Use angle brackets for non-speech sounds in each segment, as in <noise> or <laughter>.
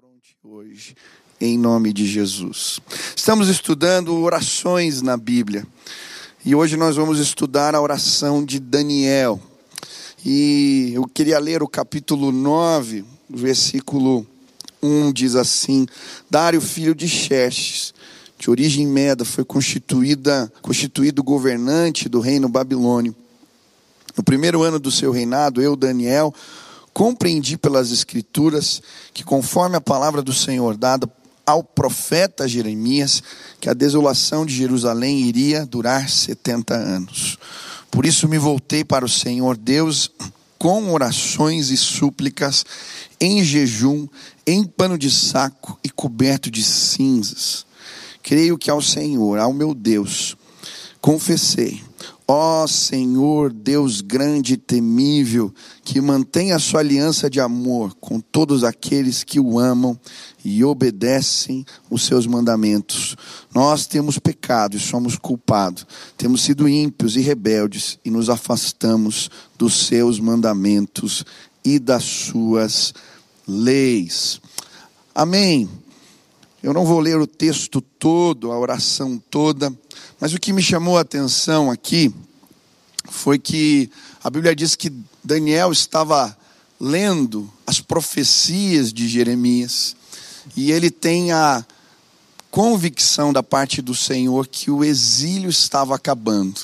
fronte hoje, em nome de Jesus. Estamos estudando orações na Bíblia e hoje nós vamos estudar a oração de Daniel. E eu queria ler o capítulo 9, versículo 1 diz assim: Dário, filho de Xerxes, de origem meda, foi constituída, constituído governante do reino babilônio. No primeiro ano do seu reinado, eu, Daniel, compreendi pelas Escrituras que, conforme a palavra do Senhor dada ao profeta Jeremias, que a desolação de Jerusalém iria durar 70 anos. Por isso me voltei para o Senhor Deus com orações e súplicas, em jejum, em pano de saco e coberto de cinzas. Creio que ao Senhor, ao meu Deus, confessei Ó Senhor, Deus grande e temível, que mantém a sua aliança de amor com todos aqueles que o amam e obedecem os seus mandamentos. Nós temos pecado e somos culpados, temos sido ímpios e rebeldes e nos afastamos dos seus mandamentos e das suas leis. Amém. Eu não vou ler o texto todo, a oração toda, mas o que me chamou a atenção aqui foi que a Bíblia diz que Daniel estava lendo as profecias de Jeremias e ele tem a convicção da parte do Senhor que o exílio estava acabando.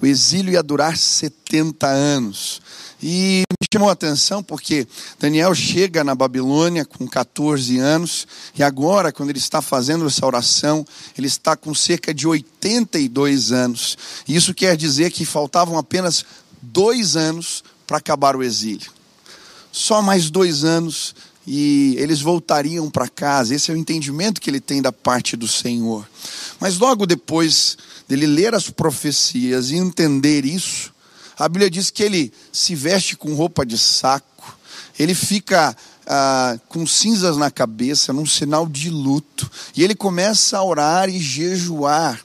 O exílio ia durar 70 anos. E me chamou a atenção porque Daniel chega na Babilônia com 14 anos, e agora, quando ele está fazendo essa oração, ele está com cerca de 82 anos. Isso quer dizer que faltavam apenas dois anos para acabar o exílio. Só mais dois anos e eles voltariam para casa. Esse é o entendimento que ele tem da parte do Senhor. Mas logo depois dele ler as profecias e entender isso, a Bíblia diz que ele se veste com roupa de saco, ele fica ah, com cinzas na cabeça, num sinal de luto, e ele começa a orar e jejuar.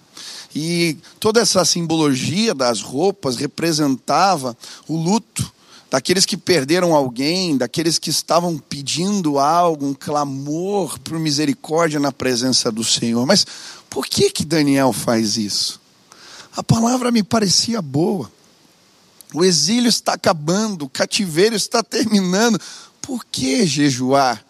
E toda essa simbologia das roupas representava o luto daqueles que perderam alguém, daqueles que estavam pedindo algo, um clamor por misericórdia na presença do Senhor. Mas por que que Daniel faz isso? A palavra me parecia boa. O exílio está acabando, o cativeiro está terminando. Por que jejuar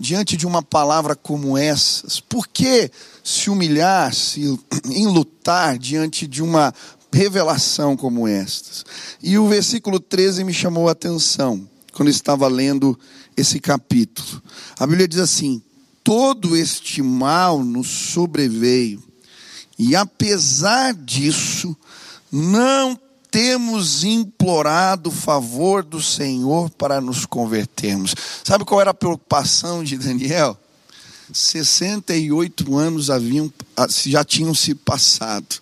diante de uma palavra como essas? Por que se humilhar, se enlutar diante de uma revelação como estas? E o versículo 13 me chamou a atenção quando estava lendo esse capítulo. A Bíblia diz assim: todo este mal nos sobreveio, e apesar disso, não temos implorado o favor do Senhor para nos convertermos. Sabe qual era a preocupação de Daniel? 68 anos haviam, já tinham se passado.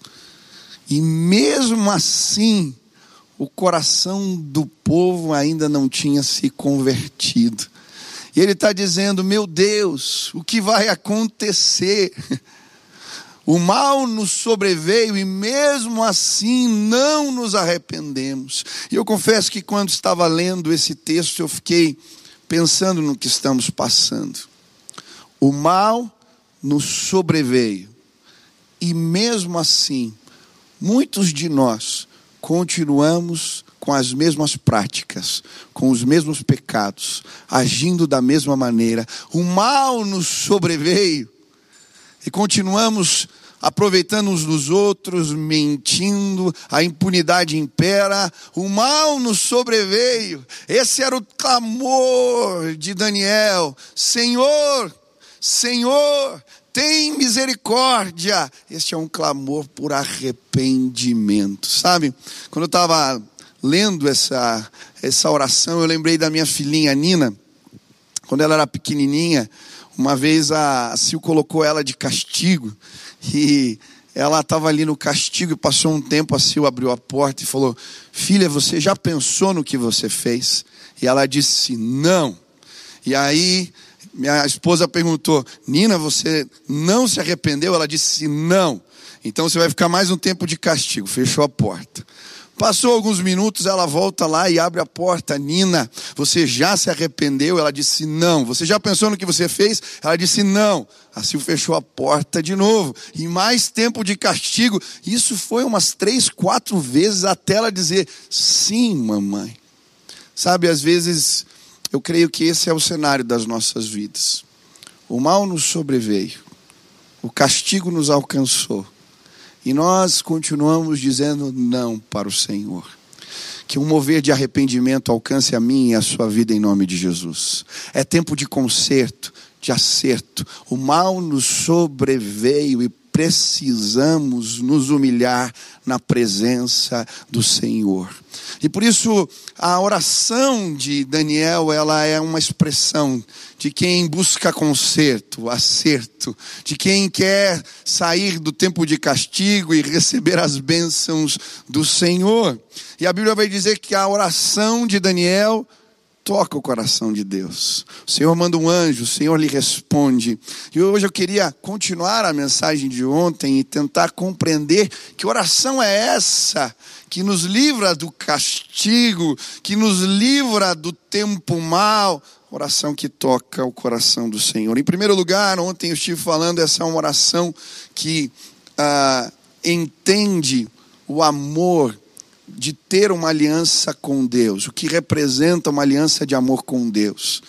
E mesmo assim, o coração do povo ainda não tinha se convertido. E ele está dizendo: Meu Deus, o que vai acontecer? <laughs> O mal nos sobreveio e mesmo assim não nos arrependemos. E eu confesso que quando estava lendo esse texto eu fiquei pensando no que estamos passando. O mal nos sobreveio e mesmo assim muitos de nós continuamos com as mesmas práticas, com os mesmos pecados, agindo da mesma maneira. O mal nos sobreveio e continuamos aproveitando uns dos outros, mentindo, a impunidade impera, o mal nos sobreveio. Esse era o clamor de Daniel: Senhor, Senhor, tem misericórdia. Este é um clamor por arrependimento, sabe? Quando eu estava lendo essa, essa oração, eu lembrei da minha filhinha Nina, quando ela era pequenininha. Uma vez a Sil colocou ela de castigo e ela estava ali no castigo e passou um tempo, a Sil abriu a porta e falou: Filha, você já pensou no que você fez? E ela disse: Não. E aí minha esposa perguntou: Nina, você não se arrependeu? Ela disse: Não. Então você vai ficar mais um tempo de castigo. Fechou a porta. Passou alguns minutos, ela volta lá e abre a porta. Nina, você já se arrependeu? Ela disse não. Você já pensou no que você fez? Ela disse não. Assim fechou a porta de novo. E mais tempo de castigo. Isso foi umas três, quatro vezes até ela dizer sim, mamãe. Sabe, às vezes eu creio que esse é o cenário das nossas vidas. O mal nos sobreveio, o castigo nos alcançou, e nós continuamos dizendo não para o Senhor. Que um mover de arrependimento alcance a mim e a sua vida em nome de Jesus. É tempo de conserto, de acerto. O mal nos sobreveio e precisamos nos humilhar na presença do Senhor. E por isso a oração de Daniel, ela é uma expressão de quem busca conserto, acerto, de quem quer sair do tempo de castigo e receber as bênçãos do Senhor. E a Bíblia vai dizer que a oração de Daniel toca o coração de Deus. O Senhor manda um anjo, o Senhor lhe responde. E hoje eu queria continuar a mensagem de ontem e tentar compreender que oração é essa que nos livra do castigo, que nos livra do tempo mal. Oração que toca o coração do Senhor. Em primeiro lugar, ontem eu estive falando, essa é uma oração que ah, entende o amor de ter uma aliança com Deus, o que representa uma aliança de amor com Deus.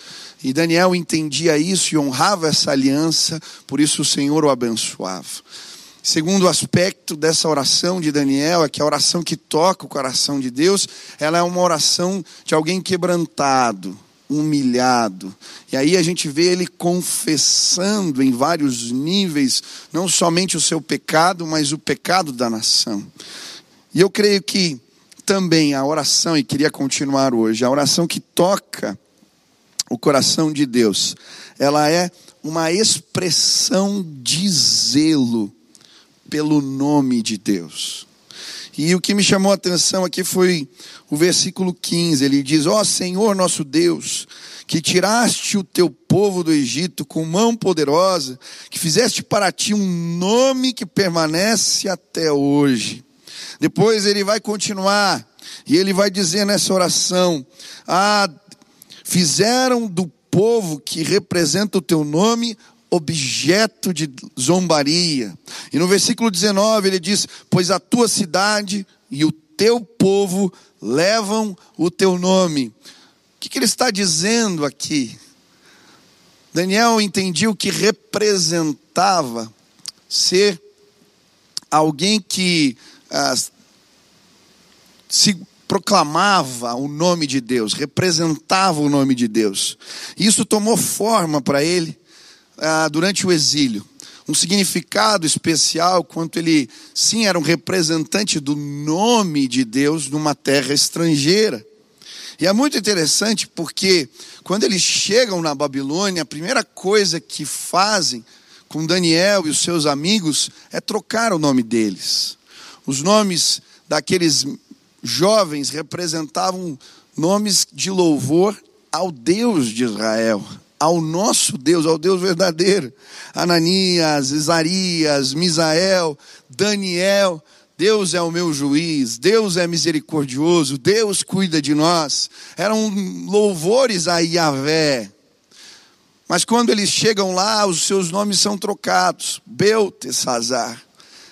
E Daniel entendia isso e honrava essa aliança, por isso o Senhor o abençoava. Segundo aspecto dessa oração de Daniel é que a oração que toca o coração de Deus, ela é uma oração de alguém quebrantado, humilhado. E aí a gente vê ele confessando em vários níveis, não somente o seu pecado, mas o pecado da nação. E eu creio que também a oração, e queria continuar hoje, a oração que toca o coração de Deus, ela é uma expressão de zelo pelo nome de Deus. E o que me chamou a atenção aqui foi o versículo 15. Ele diz: Ó oh, Senhor nosso Deus, que tiraste o teu povo do Egito com mão poderosa, que fizeste para ti um nome que permanece até hoje. Depois ele vai continuar e ele vai dizer nessa oração: Ah, fizeram do povo que representa o teu nome objeto de zombaria. E no versículo 19 ele diz: Pois a tua cidade e o teu povo levam o teu nome. O que, que ele está dizendo aqui? Daniel entendia o que representava ser alguém que se proclamava o nome de Deus, representava o nome de Deus. Isso tomou forma para ele ah, durante o exílio. Um significado especial, quanto ele, sim, era um representante do nome de Deus numa terra estrangeira. E é muito interessante porque, quando eles chegam na Babilônia, a primeira coisa que fazem com Daniel e os seus amigos é trocar o nome deles. Os nomes daqueles jovens representavam nomes de louvor ao Deus de Israel, ao nosso Deus, ao Deus verdadeiro. Ananias, Isarias, Misael, Daniel. Deus é o meu juiz, Deus é misericordioso, Deus cuida de nós. Eram louvores a Yahvé. Mas quando eles chegam lá, os seus nomes são trocados. Beltesazar,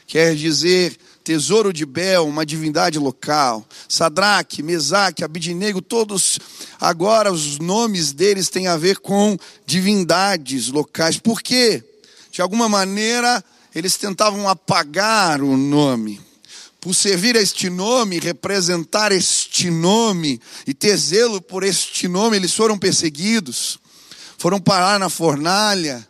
quer dizer tesouro de Bel, uma divindade local. Sadraque, Mesaque, Abidinego, todos agora os nomes deles têm a ver com divindades locais. Por quê? De alguma maneira eles tentavam apagar o nome. Por servir a este nome, representar este nome e ter zelo por este nome, eles foram perseguidos, foram parar na fornalha,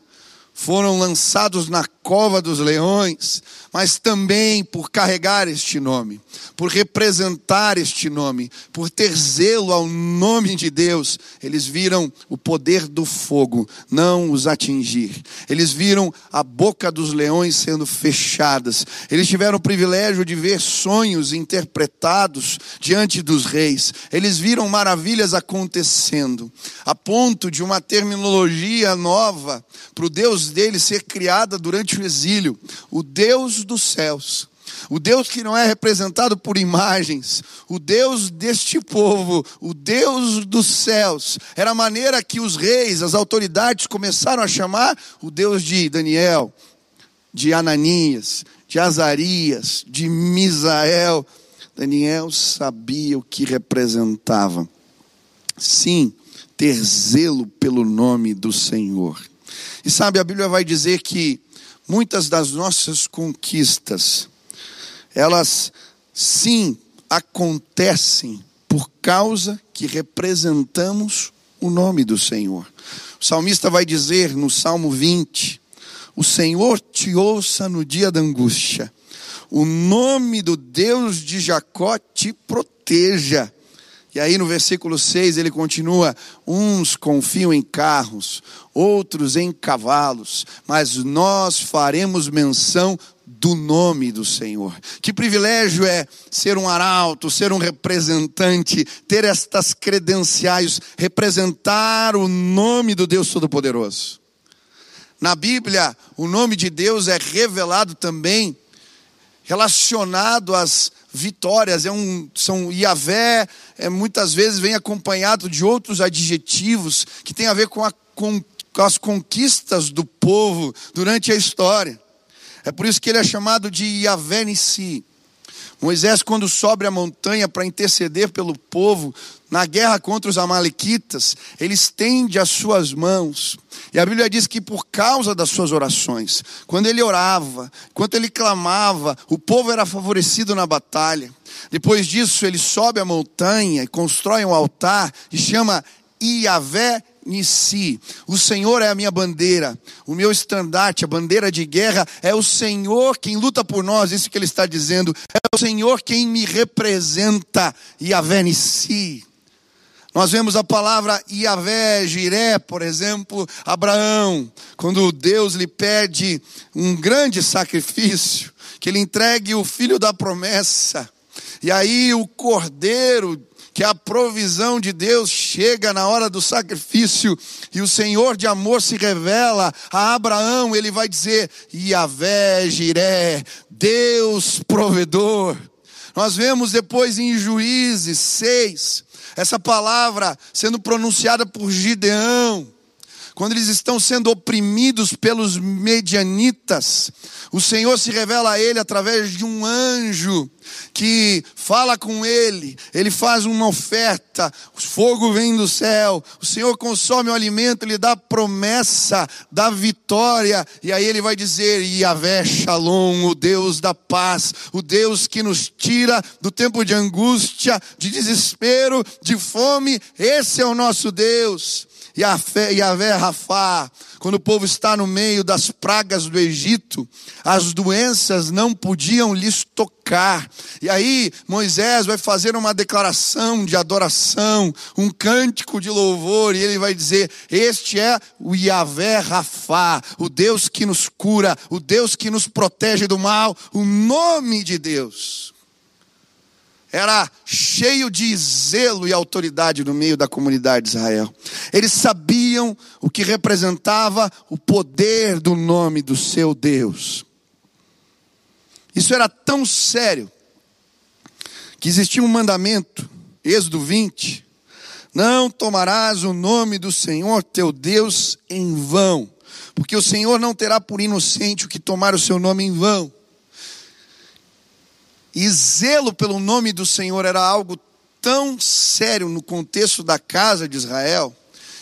foram lançados na cova dos leões, mas também por carregar este nome, por representar este nome, por ter zelo ao nome de Deus, eles viram o poder do fogo não os atingir. Eles viram a boca dos leões sendo fechadas. Eles tiveram o privilégio de ver sonhos interpretados diante dos reis. Eles viram maravilhas acontecendo, a ponto de uma terminologia nova para o Deus deles ser criada durante o exílio, o Deus dos céus. o Deus que não é representado por imagens, o Deus deste povo, o Deus dos céus. Era a maneira que os reis, as autoridades começaram a chamar o Deus de Daniel, de Ananias, de Azarias, de Misael. Daniel sabia o que representava. Sim, ter zelo pelo nome do Senhor. E sabe, a Bíblia vai dizer que muitas das nossas conquistas, elas sim acontecem por causa que representamos o nome do Senhor. O salmista vai dizer no Salmo 20: O Senhor te ouça no dia da angústia, o nome do Deus de Jacó te proteja. E aí no versículo 6 ele continua: Uns confiam em carros, outros em cavalos, mas nós faremos menção do nome do Senhor. Que privilégio é ser um arauto, ser um representante, ter estas credenciais, representar o nome do Deus Todo-Poderoso. Na Bíblia, o nome de Deus é revelado também relacionado às vitórias, é um, são Iavé, é, muitas vezes vem acompanhado de outros adjetivos que tem a ver com, a, com, com as conquistas do povo durante a história. É por isso que ele é chamado de Iavé Nissi. Moisés, quando sobe a montanha para interceder pelo povo na guerra contra os Amalequitas, ele estende as suas mãos. E a Bíblia diz que por causa das suas orações, quando ele orava, quando ele clamava, o povo era favorecido na batalha. Depois disso, ele sobe a montanha e constrói um altar e chama Iavé Nissi. O Senhor é a minha bandeira, o meu estandarte, a bandeira de guerra é o Senhor quem luta por nós, isso que ele está dizendo. É o Senhor quem me representa, Yahvé Nissi. Nós vemos a palavra Iavé, Jiré, por exemplo, Abraão, quando Deus lhe pede um grande sacrifício, que ele entregue o filho da promessa. E aí o cordeiro que a provisão de Deus chega na hora do sacrifício e o Senhor de amor se revela a Abraão, ele vai dizer: Yahvé, Jiré, Deus provedor. Nós vemos depois em Juízes 6, essa palavra sendo pronunciada por Gideão quando eles estão sendo oprimidos pelos medianitas, o Senhor se revela a ele através de um anjo que fala com ele, ele faz uma oferta, o fogo vem do céu, o Senhor consome o alimento, ele dá promessa da vitória, e aí ele vai dizer: Yahvé Shalom, o Deus da paz, o Deus que nos tira do tempo de angústia, de desespero, de fome, esse é o nosso Deus. Yahvé Rafá, quando o povo está no meio das pragas do Egito, as doenças não podiam lhes tocar. E aí Moisés vai fazer uma declaração de adoração, um cântico de louvor, e ele vai dizer: Este é o Yahvé Rafá, o Deus que nos cura, o Deus que nos protege do mal, o nome de Deus era cheio de zelo e autoridade no meio da comunidade de Israel. Eles sabiam o que representava o poder do nome do seu Deus. Isso era tão sério que existia um mandamento, Êxodo 20: Não tomarás o nome do Senhor teu Deus em vão, porque o Senhor não terá por inocente o que tomar o seu nome em vão. E zelo pelo nome do Senhor era algo tão sério no contexto da casa de Israel,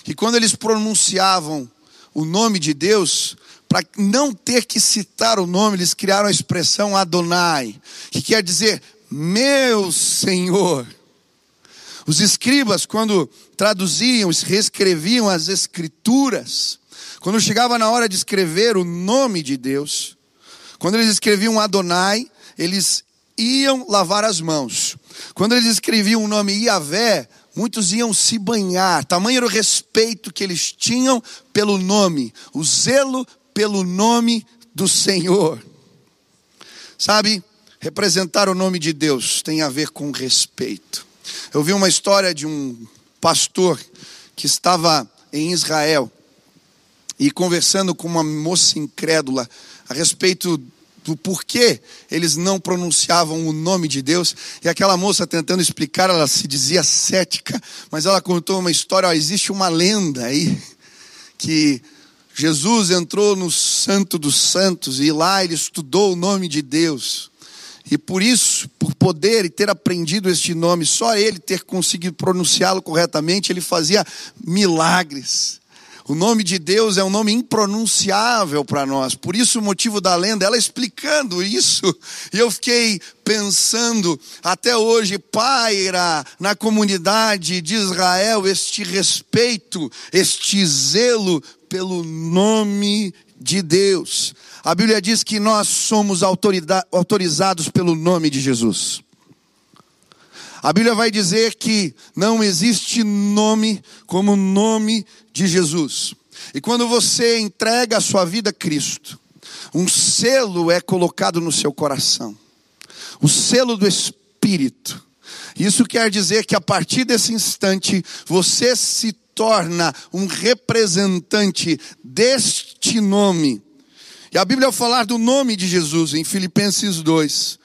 que quando eles pronunciavam o nome de Deus, para não ter que citar o nome, eles criaram a expressão Adonai, que quer dizer meu Senhor. Os escribas, quando traduziam, reescreviam as escrituras, quando chegava na hora de escrever o nome de Deus, quando eles escreviam Adonai, eles iam lavar as mãos. Quando eles escreviam o nome Iavé, muitos iam se banhar. Tamanho era o respeito que eles tinham pelo nome, o zelo pelo nome do Senhor. Sabe, representar o nome de Deus tem a ver com respeito. Eu vi uma história de um pastor que estava em Israel e conversando com uma moça incrédula a respeito do porquê eles não pronunciavam o nome de Deus. E aquela moça tentando explicar, ela se dizia cética, mas ela contou uma história. Ó, existe uma lenda aí que Jesus entrou no Santo dos Santos e lá ele estudou o nome de Deus. E por isso, por poder e ter aprendido este nome, só ele ter conseguido pronunciá-lo corretamente, ele fazia milagres. O nome de Deus é um nome impronunciável para nós. Por isso o motivo da lenda, ela explicando isso. E eu fiquei pensando, até hoje paira na comunidade de Israel este respeito, este zelo pelo nome de Deus. A Bíblia diz que nós somos autorizados pelo nome de Jesus. A Bíblia vai dizer que não existe nome como o nome de Jesus. E quando você entrega a sua vida a Cristo, um selo é colocado no seu coração o selo do Espírito. Isso quer dizer que a partir desse instante você se torna um representante deste nome. E a Bíblia, ao falar do nome de Jesus, em Filipenses 2,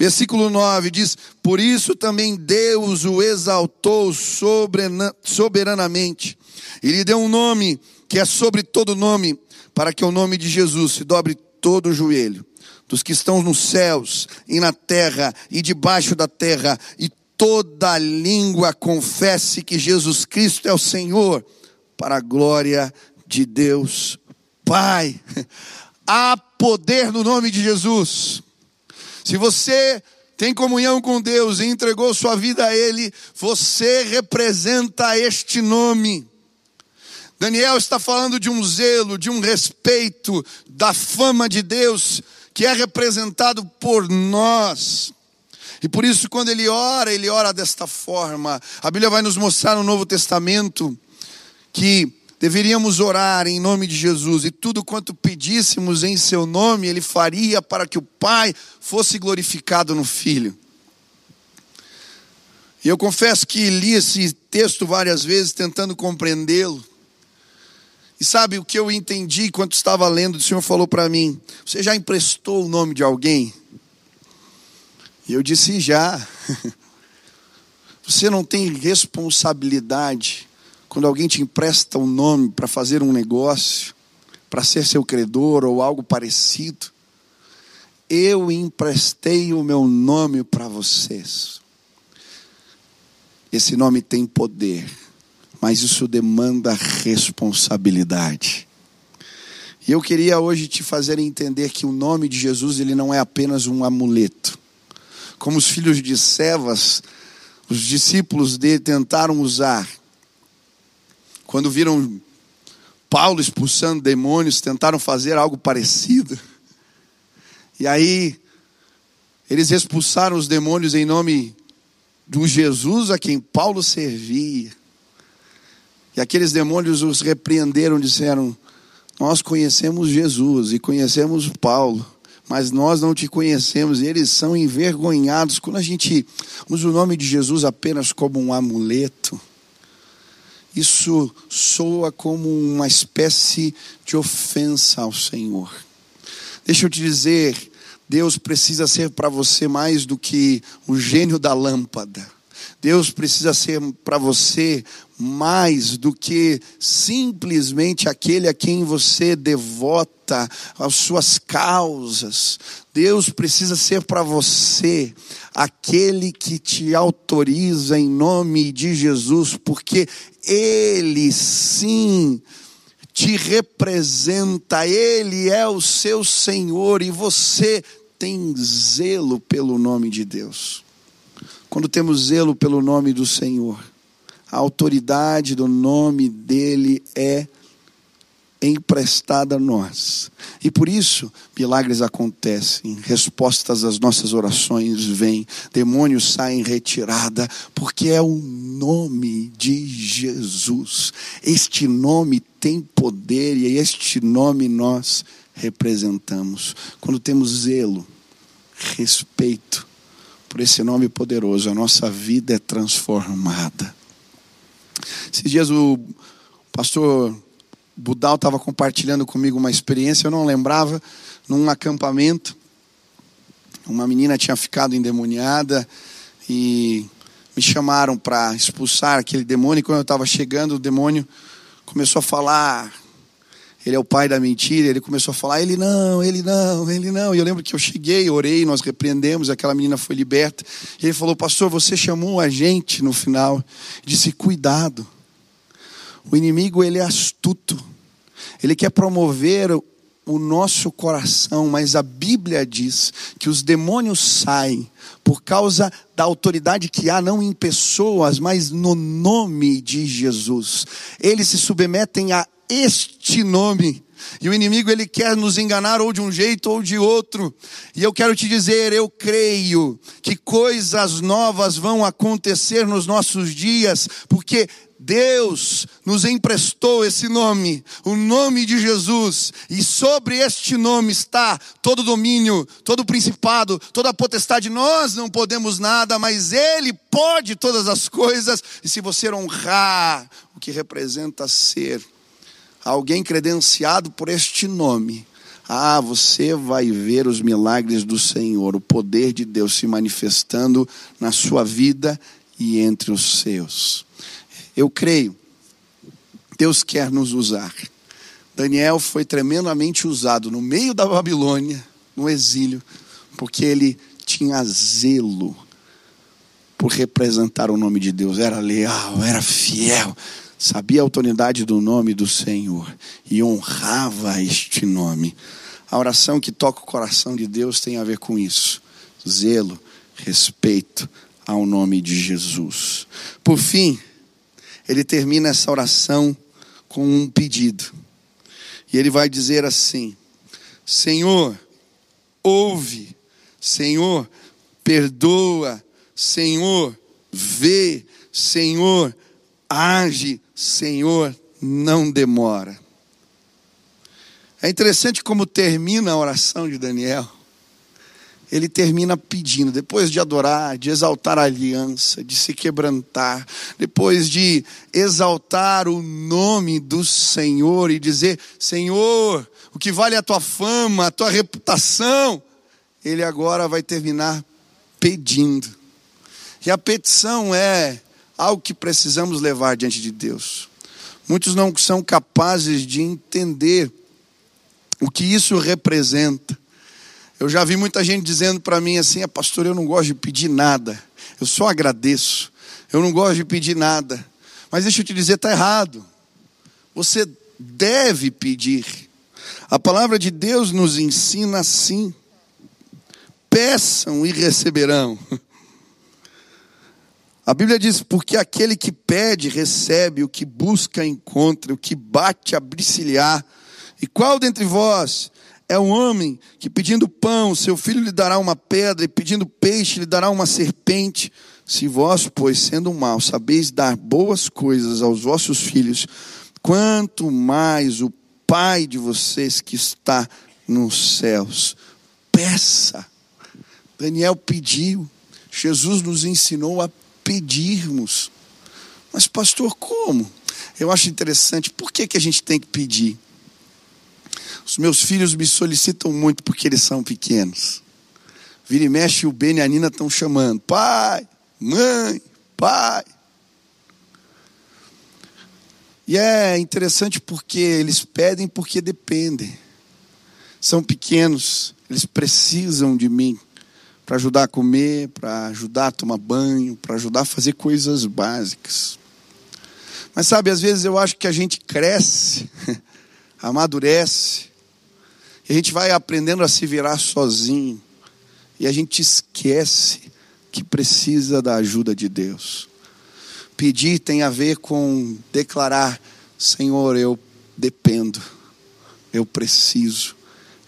Versículo 9 diz: Por isso também Deus o exaltou soberanamente, e lhe deu um nome que é sobre todo nome, para que o nome de Jesus se dobre todo o joelho, dos que estão nos céus e na terra e debaixo da terra, e toda língua confesse que Jesus Cristo é o Senhor, para a glória de Deus Pai. <laughs> Há poder no nome de Jesus. Se você tem comunhão com Deus e entregou sua vida a Ele, você representa este nome. Daniel está falando de um zelo, de um respeito, da fama de Deus, que é representado por nós. E por isso, quando ele ora, ele ora desta forma. A Bíblia vai nos mostrar no Novo Testamento que Deveríamos orar em nome de Jesus e tudo quanto pedíssemos em seu nome, ele faria para que o Pai fosse glorificado no Filho. E eu confesso que li esse texto várias vezes tentando compreendê-lo. E sabe o que eu entendi enquanto estava lendo? O Senhor falou para mim: Você já emprestou o nome de alguém? E eu disse: Já. <laughs> Você não tem responsabilidade quando alguém te empresta um nome para fazer um negócio, para ser seu credor ou algo parecido, eu emprestei o meu nome para vocês. Esse nome tem poder, mas isso demanda responsabilidade. E eu queria hoje te fazer entender que o nome de Jesus ele não é apenas um amuleto. Como os filhos de Sevas, os discípulos dele tentaram usar quando viram Paulo expulsando demônios, tentaram fazer algo parecido. E aí, eles expulsaram os demônios em nome do Jesus a quem Paulo servia. E aqueles demônios os repreenderam, disseram: Nós conhecemos Jesus e conhecemos Paulo, mas nós não te conhecemos. E eles são envergonhados quando a gente usa o nome de Jesus apenas como um amuleto isso soa como uma espécie de ofensa ao Senhor. Deixa eu te dizer, Deus precisa ser para você mais do que o gênio da lâmpada. Deus precisa ser para você mais do que simplesmente aquele a quem você devota as suas causas. Deus precisa ser para você aquele que te autoriza em nome de Jesus, porque Ele sim te representa, Ele é o seu Senhor e você tem zelo pelo nome de Deus. Quando temos zelo pelo nome do Senhor, a autoridade do nome dele é emprestada a nós. E por isso, milagres acontecem, respostas às nossas orações vêm, demônios saem em retirada, porque é o nome de Jesus. Este nome tem poder e este nome nós representamos. Quando temos zelo, respeito, por esse nome poderoso, a nossa vida é transformada. Esses dias o pastor Budal estava compartilhando comigo uma experiência, eu não lembrava, num acampamento. Uma menina tinha ficado endemoniada e me chamaram para expulsar aquele demônio. E quando eu estava chegando, o demônio começou a falar. Ele é o pai da mentira. Ele começou a falar: ele não, ele não, ele não. E eu lembro que eu cheguei, orei, nós repreendemos. Aquela menina foi liberta. E ele falou: Pastor, você chamou a gente no final. Disse: Cuidado. O inimigo ele é astuto. Ele quer promover o nosso coração, mas a Bíblia diz que os demônios saem por causa da autoridade que há, não em pessoas, mas no nome de Jesus. Eles se submetem a este nome. E o inimigo ele quer nos enganar ou de um jeito ou de outro. E eu quero te dizer, eu creio que coisas novas vão acontecer nos nossos dias, porque Deus nos emprestou esse nome, o nome de Jesus, e sobre este nome está todo domínio, todo principado, toda potestade. Nós não podemos nada, mas Ele pode todas as coisas, e se você honrar o que representa ser alguém credenciado por este nome, ah, você vai ver os milagres do Senhor, o poder de Deus se manifestando na sua vida e entre os seus. Eu creio, Deus quer nos usar. Daniel foi tremendamente usado no meio da Babilônia, no exílio, porque ele tinha zelo por representar o nome de Deus, era leal, era fiel, sabia a autoridade do nome do Senhor e honrava este nome. A oração que toca o coração de Deus tem a ver com isso: zelo, respeito ao nome de Jesus. Por fim, ele termina essa oração com um pedido. E ele vai dizer assim: Senhor, ouve, Senhor, perdoa, Senhor, vê, Senhor, age, Senhor, não demora. É interessante como termina a oração de Daniel ele termina pedindo, depois de adorar, de exaltar a aliança, de se quebrantar, depois de exaltar o nome do Senhor e dizer: Senhor, o que vale a tua fama, a tua reputação, ele agora vai terminar pedindo. E a petição é algo que precisamos levar diante de Deus. Muitos não são capazes de entender o que isso representa. Eu já vi muita gente dizendo para mim assim: é, pastor, eu não gosto de pedir nada, eu só agradeço, eu não gosto de pedir nada. Mas deixa eu te dizer, está errado. Você deve pedir. A palavra de Deus nos ensina assim: peçam e receberão. A Bíblia diz: porque aquele que pede, recebe, o que busca, encontra, o que bate, abricilhar. E qual dentre vós é um homem que pedindo pão, seu filho lhe dará uma pedra, e pedindo peixe, lhe dará uma serpente. Se vós, pois, sendo mal, sabeis dar boas coisas aos vossos filhos, quanto mais o Pai de vocês que está nos céus. Peça. Daniel pediu, Jesus nos ensinou a pedirmos. Mas, pastor, como? Eu acho interessante, por que, que a gente tem que pedir? Os meus filhos me solicitam muito porque eles são pequenos. Vira e mexe, o Ben e a Nina estão chamando: pai, mãe, pai. E é interessante porque eles pedem porque dependem. São pequenos, eles precisam de mim para ajudar a comer, para ajudar a tomar banho, para ajudar a fazer coisas básicas. Mas sabe, às vezes eu acho que a gente cresce, <laughs> amadurece, a gente vai aprendendo a se virar sozinho. E a gente esquece que precisa da ajuda de Deus. Pedir tem a ver com declarar: Senhor, eu dependo, eu preciso,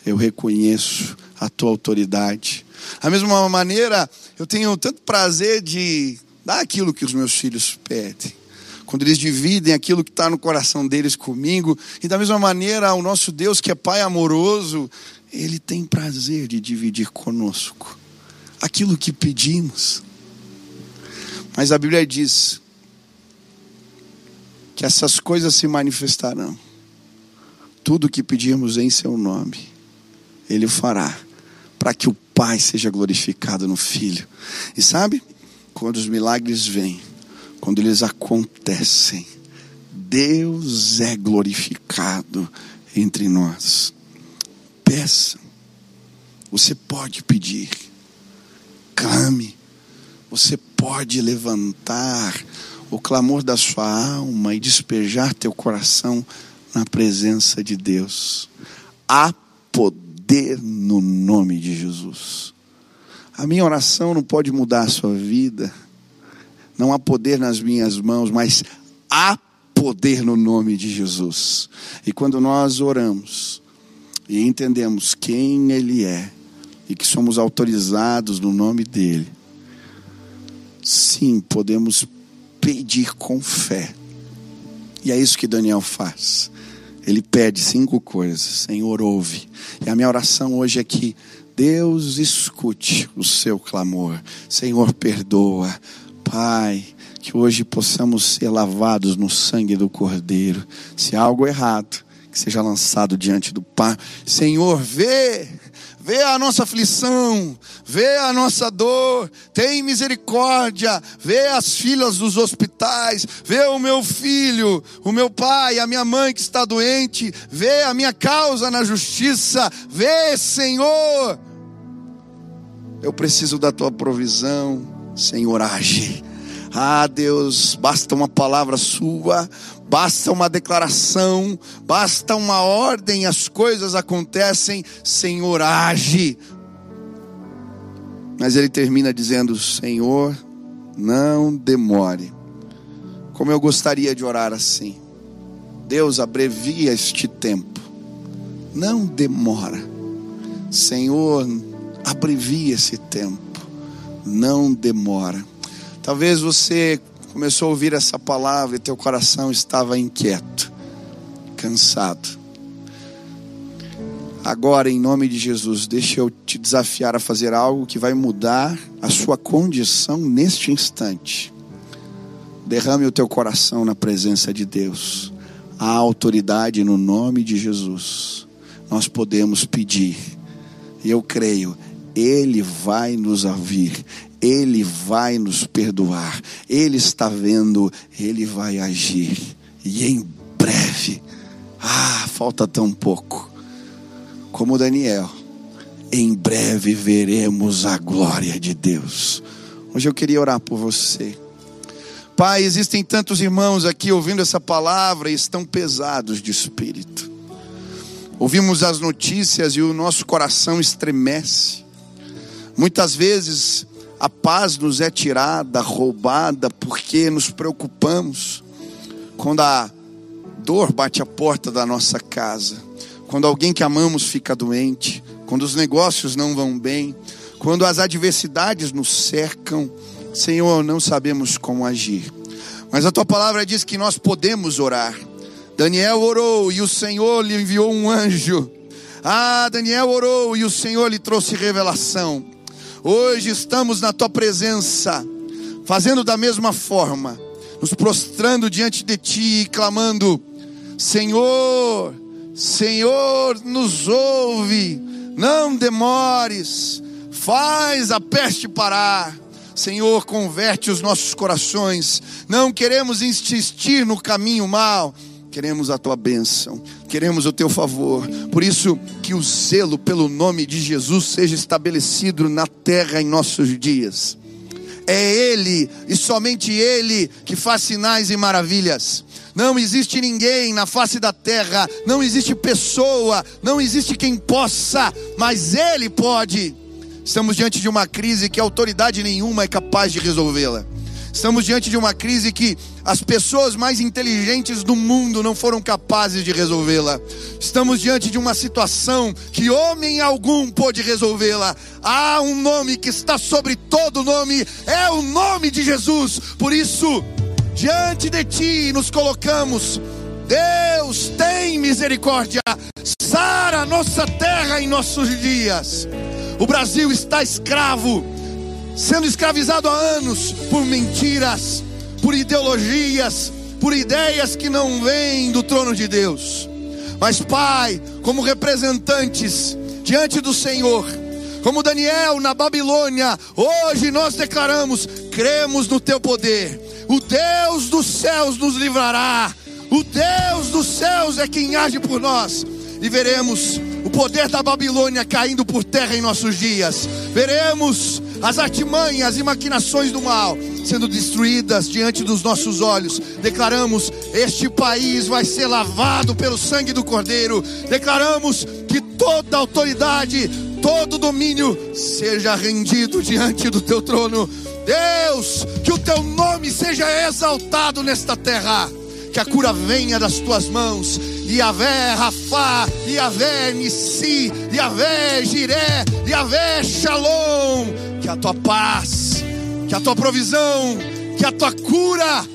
eu reconheço a tua autoridade. Da mesma maneira, eu tenho tanto prazer de dar aquilo que os meus filhos pedem quando eles dividem aquilo que está no coração deles comigo. E da mesma maneira, o nosso Deus, que é Pai amoroso, Ele tem prazer de dividir conosco aquilo que pedimos. Mas a Bíblia diz que essas coisas se manifestarão. Tudo que pedirmos em Seu nome, Ele fará, para que o Pai seja glorificado no Filho. E sabe, quando os milagres vêm, quando eles acontecem, Deus é glorificado entre nós. Peça, você pode pedir, clame, você pode levantar o clamor da sua alma e despejar teu coração na presença de Deus. Há poder no nome de Jesus. A minha oração não pode mudar a sua vida. Não há poder nas minhas mãos, mas há poder no nome de Jesus. E quando nós oramos e entendemos quem Ele é e que somos autorizados no nome dEle, sim, podemos pedir com fé. E é isso que Daniel faz. Ele pede cinco coisas. Senhor, ouve. E a minha oração hoje é que Deus escute o seu clamor. Senhor, perdoa. Pai, que hoje possamos ser lavados no sangue do Cordeiro. Se há algo errado, que seja lançado diante do Pai. Senhor, vê vê a nossa aflição, vê a nossa dor, tem misericórdia, vê as filas dos hospitais, vê o meu filho, o meu pai, a minha mãe que está doente, vê a minha causa na justiça, vê, Senhor. Eu preciso da tua provisão, Senhor, age. Ah, Deus, basta uma palavra sua, basta uma declaração, basta uma ordem, as coisas acontecem, Senhor, age. Mas ele termina dizendo: Senhor, não demore. Como eu gostaria de orar assim. Deus, abrevia este tempo. Não demora. Senhor, abrevia esse tempo. Não demora. Talvez você começou a ouvir essa palavra e teu coração estava inquieto, cansado. Agora, em nome de Jesus, deixa eu te desafiar a fazer algo que vai mudar a sua condição neste instante. Derrame o teu coração na presença de Deus. A autoridade no nome de Jesus. Nós podemos pedir. E eu creio, Ele vai nos ouvir, ele vai nos perdoar, Ele está vendo, Ele vai agir, e em breve, ah, falta tão pouco, como Daniel, em breve veremos a glória de Deus. Hoje eu queria orar por você. Pai, existem tantos irmãos aqui ouvindo essa palavra e estão pesados de espírito. Ouvimos as notícias e o nosso coração estremece. Muitas vezes a paz nos é tirada, roubada, porque nos preocupamos. Quando a dor bate a porta da nossa casa, quando alguém que amamos fica doente, quando os negócios não vão bem, quando as adversidades nos cercam, Senhor, não sabemos como agir. Mas a tua palavra diz que nós podemos orar. Daniel orou e o Senhor lhe enviou um anjo. Ah, Daniel orou e o Senhor lhe trouxe revelação. Hoje estamos na tua presença, fazendo da mesma forma, nos prostrando diante de ti e clamando: Senhor, Senhor, nos ouve, não demores, faz a peste parar. Senhor, converte os nossos corações. Não queremos insistir no caminho mal, queremos a tua bênção queremos o teu favor. Por isso, que o zelo pelo nome de Jesus seja estabelecido na terra em nossos dias. É Ele e somente Ele que faz sinais e maravilhas. Não existe ninguém na face da terra, não existe pessoa, não existe quem possa, mas Ele pode. Estamos diante de uma crise que autoridade nenhuma é capaz de resolvê-la. Estamos diante de uma crise que as pessoas mais inteligentes do mundo não foram capazes de resolvê-la. Estamos diante de uma situação que homem algum pôde resolvê-la. Há um nome que está sobre todo nome, é o nome de Jesus. Por isso, diante de ti nos colocamos. Deus tem misericórdia, sara nossa terra em nossos dias. O Brasil está escravo sendo escravizado há anos por mentiras, por ideologias, por ideias que não vêm do trono de Deus. Mas, Pai, como representantes diante do Senhor, como Daniel na Babilônia, hoje nós declaramos: cremos no teu poder. O Deus dos céus nos livrará. O Deus dos céus é quem age por nós. E veremos o poder da Babilônia caindo por terra em nossos dias. Veremos as artimanhas e maquinações do mal sendo destruídas diante dos nossos olhos. Declaramos: este país vai ser lavado pelo sangue do Cordeiro. Declaramos que toda autoridade, todo domínio seja rendido diante do teu trono. Deus, que o teu nome seja exaltado nesta terra. Que a cura venha das tuas mãos. Yahvé, Rafá, Yahvé, Nissi, Yahvé, Jiré, Yahvé, Shalom. Que a tua paz, que a tua provisão, que a tua cura.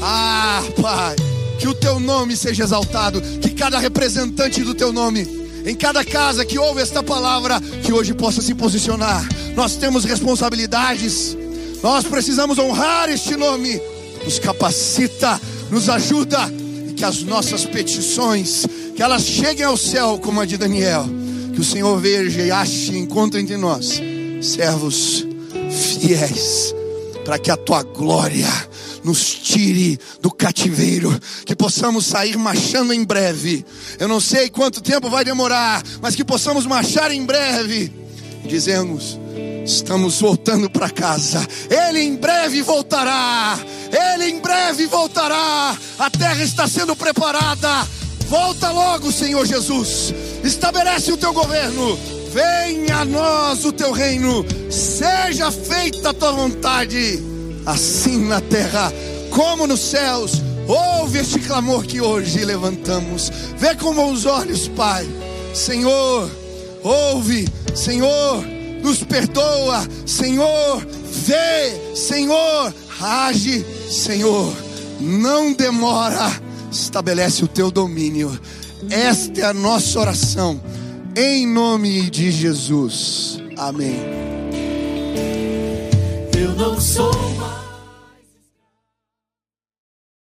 Ah, Pai, que o teu nome seja exaltado. Que cada representante do teu nome em cada casa que ouve esta palavra, que hoje possa se posicionar. Nós temos responsabilidades, nós precisamos honrar este nome. Nos capacita, nos ajuda e que as nossas petições, que elas cheguem ao céu como a de Daniel. Que o Senhor veja e ache e encontre entre nós servos fiéis, para que a tua glória nos tire do cativeiro, que possamos sair marchando em breve. Eu não sei quanto tempo vai demorar, mas que possamos marchar em breve. Dizemos, estamos voltando para casa. Ele em breve voltará. Ele em breve voltará. A terra está sendo preparada. Volta logo, Senhor Jesus. Estabelece o teu governo. Venha a nós o teu reino. Seja feita a tua vontade assim na terra como nos céus. Ouve este clamor que hoje levantamos. Vê com bons olhos, Pai. Senhor, ouve, Senhor, nos perdoa, Senhor, vê, Senhor, age, Senhor. Não demora, estabelece o teu domínio. Esta é a nossa oração, em nome de Jesus. Amém. Eu não sou